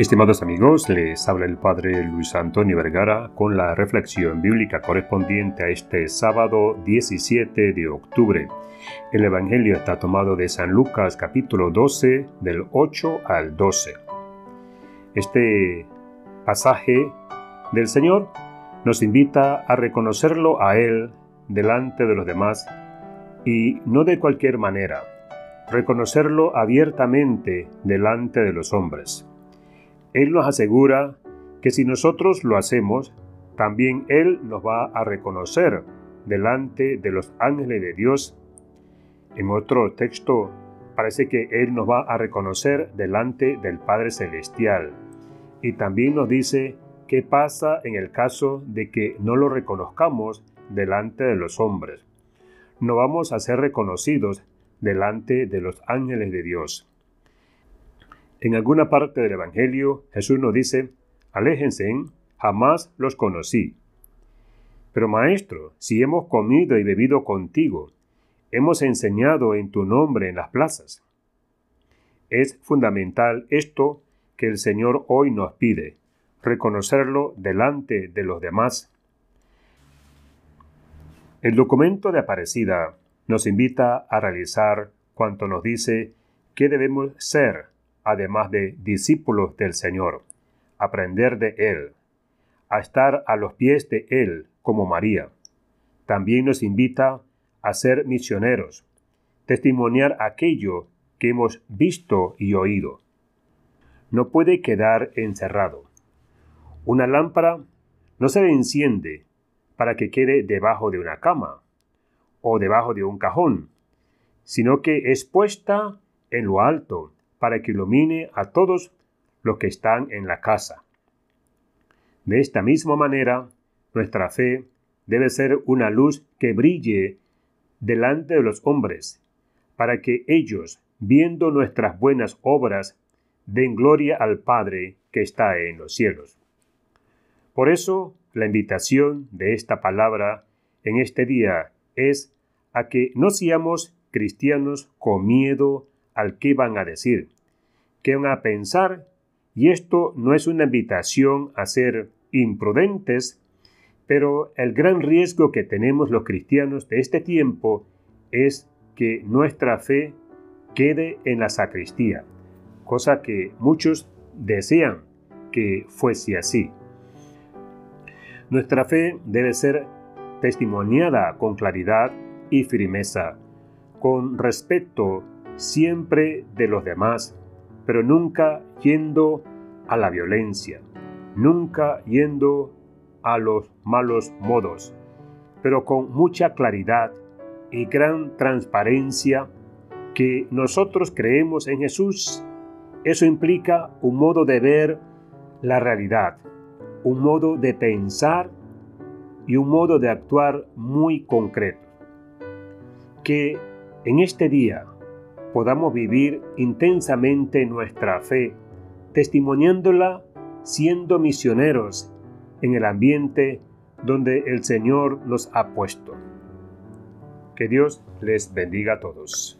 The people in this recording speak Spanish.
Estimados amigos, les habla el Padre Luis Antonio Vergara con la reflexión bíblica correspondiente a este sábado 17 de octubre. El Evangelio está tomado de San Lucas capítulo 12 del 8 al 12. Este pasaje del Señor nos invita a reconocerlo a Él delante de los demás y no de cualquier manera, reconocerlo abiertamente delante de los hombres. Él nos asegura que si nosotros lo hacemos, también Él nos va a reconocer delante de los ángeles de Dios. En otro texto parece que Él nos va a reconocer delante del Padre Celestial. Y también nos dice qué pasa en el caso de que no lo reconozcamos delante de los hombres. No vamos a ser reconocidos delante de los ángeles de Dios. En alguna parte del Evangelio Jesús nos dice, aléjense, jamás los conocí. Pero Maestro, si hemos comido y bebido contigo, hemos enseñado en tu nombre en las plazas. Es fundamental esto que el Señor hoy nos pide, reconocerlo delante de los demás. El documento de Aparecida nos invita a realizar cuanto nos dice que debemos ser además de discípulos del Señor, aprender de Él, a estar a los pies de Él como María. También nos invita a ser misioneros, testimoniar aquello que hemos visto y oído. No puede quedar encerrado. Una lámpara no se enciende para que quede debajo de una cama o debajo de un cajón, sino que es puesta en lo alto para que ilumine a todos los que están en la casa. De esta misma manera, nuestra fe debe ser una luz que brille delante de los hombres, para que ellos, viendo nuestras buenas obras, den gloria al Padre que está en los cielos. Por eso, la invitación de esta palabra en este día es a que no seamos cristianos con miedo al que van a decir, qué van a pensar, y esto no es una invitación a ser imprudentes, pero el gran riesgo que tenemos los cristianos de este tiempo es que nuestra fe quede en la sacristía, cosa que muchos desean que fuese así. Nuestra fe debe ser testimoniada con claridad y firmeza, con respeto siempre de los demás, pero nunca yendo a la violencia, nunca yendo a los malos modos, pero con mucha claridad y gran transparencia que nosotros creemos en Jesús. Eso implica un modo de ver la realidad, un modo de pensar y un modo de actuar muy concreto. Que en este día podamos vivir intensamente nuestra fe, testimoniándola siendo misioneros en el ambiente donde el Señor nos ha puesto. Que Dios les bendiga a todos.